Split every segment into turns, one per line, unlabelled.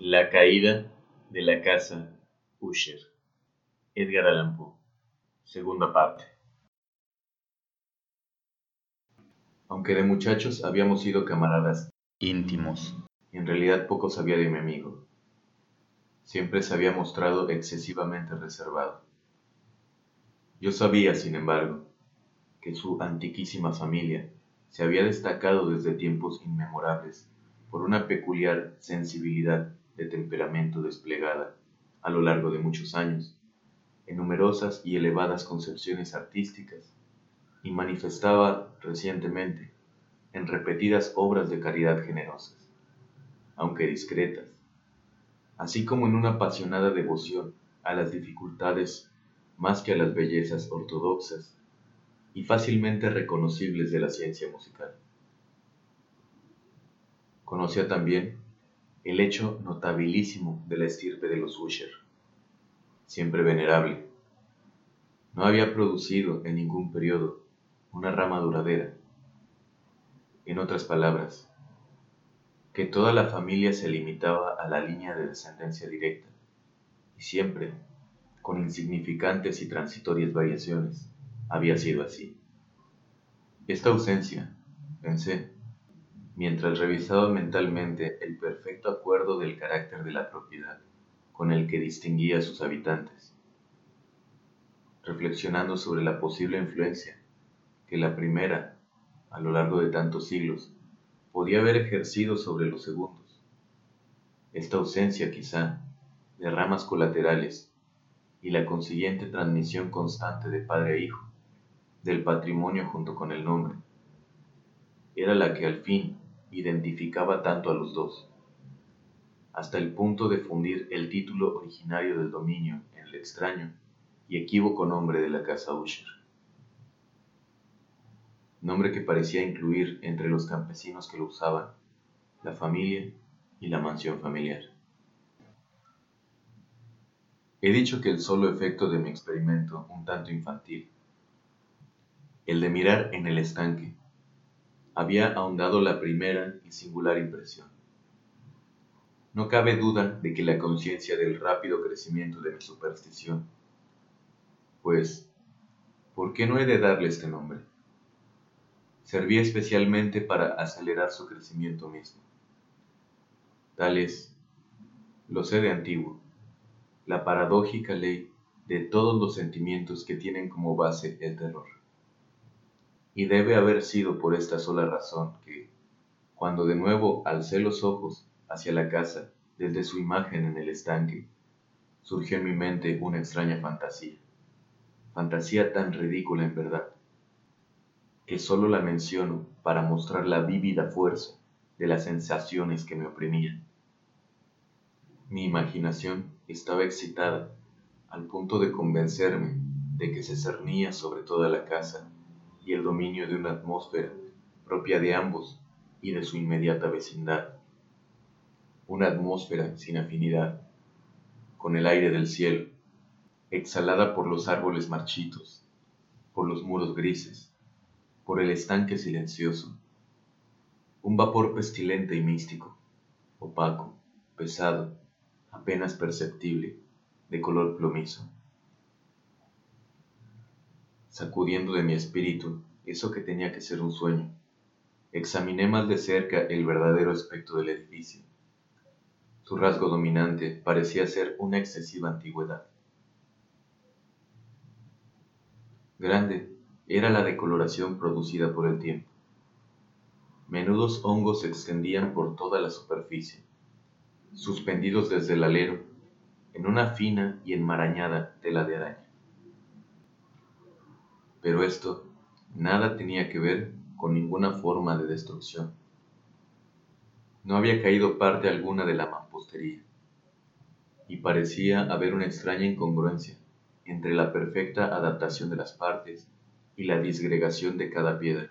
La caída de la casa Usher. Edgar Allan Poe. Segunda parte. Aunque de muchachos habíamos sido camaradas íntimos, en realidad poco sabía de mi amigo. Siempre se había mostrado excesivamente reservado. Yo sabía, sin embargo, que su antiquísima familia se había destacado desde tiempos inmemorables por una peculiar sensibilidad de temperamento desplegada a lo largo de muchos años, en numerosas y elevadas concepciones artísticas, y manifestaba recientemente en repetidas obras de caridad generosas, aunque discretas, así como en una apasionada devoción a las dificultades más que a las bellezas ortodoxas y fácilmente reconocibles de la ciencia musical. Conocía también el hecho notabilísimo de la estirpe de los Usher, siempre venerable. No había producido en ningún periodo una rama duradera. En otras palabras, que toda la familia se limitaba a la línea de descendencia directa, y siempre, con insignificantes y transitorias variaciones, había sido así. Esta ausencia, pensé, mientras revisaba mentalmente el perfecto acuerdo del carácter de la propiedad con el que distinguía a sus habitantes, reflexionando sobre la posible influencia que la primera, a lo largo de tantos siglos, podía haber ejercido sobre los segundos. Esta ausencia quizá de ramas colaterales y la consiguiente transmisión constante de padre a hijo, del patrimonio junto con el nombre, era la que al fin identificaba tanto a los dos, hasta el punto de fundir el título originario del dominio en el extraño y equívoco nombre de la casa Usher. Nombre que parecía incluir entre los campesinos que lo usaban la familia y la mansión familiar. He dicho que el solo efecto de mi experimento, un tanto infantil, el de mirar en el estanque, había ahondado la primera y singular impresión. No cabe duda de que la conciencia del rápido crecimiento de mi superstición, pues, ¿por qué no he de darle este nombre? Servía especialmente para acelerar su crecimiento mismo. Tal es, lo sé de antiguo, la paradójica ley de todos los sentimientos que tienen como base el terror. Y debe haber sido por esta sola razón que, cuando de nuevo alcé los ojos hacia la casa desde su imagen en el estanque, surgió en mi mente una extraña fantasía, fantasía tan ridícula en verdad, que solo la menciono para mostrar la vívida fuerza de las sensaciones que me oprimían. Mi imaginación estaba excitada al punto de convencerme de que se cernía sobre toda la casa y el dominio de una atmósfera propia de ambos y de su inmediata vecindad. Una atmósfera sin afinidad, con el aire del cielo, exhalada por los árboles marchitos, por los muros grises, por el estanque silencioso. Un vapor pestilente y místico, opaco, pesado, apenas perceptible, de color plomizo sacudiendo de mi espíritu eso que tenía que ser un sueño. Examiné más de cerca el verdadero aspecto del edificio. Su rasgo dominante parecía ser una excesiva antigüedad. Grande era la decoloración producida por el tiempo. Menudos hongos se extendían por toda la superficie, suspendidos desde el alero en una fina y enmarañada tela de araña. Pero esto nada tenía que ver con ninguna forma de destrucción. No había caído parte alguna de la mampostería, y parecía haber una extraña incongruencia entre la perfecta adaptación de las partes y la disgregación de cada piedra.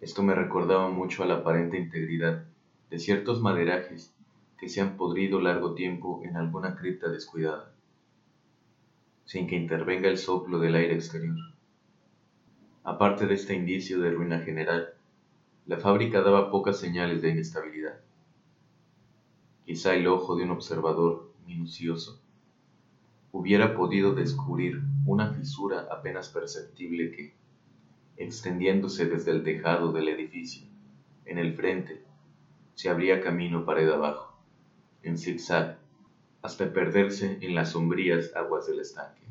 Esto me recordaba mucho a la aparente integridad de ciertos maderajes que se han podrido largo tiempo en alguna cripta descuidada sin que intervenga el soplo del aire exterior. Aparte de este indicio de ruina general, la fábrica daba pocas señales de inestabilidad. quizá el ojo de un observador minucioso, hubiera podido descubrir una fisura apenas perceptible que, extendiéndose desde el tejado del edificio, en el frente, se abría camino pared abajo, en zigzag, hasta perderse en las sombrías aguas del estanque.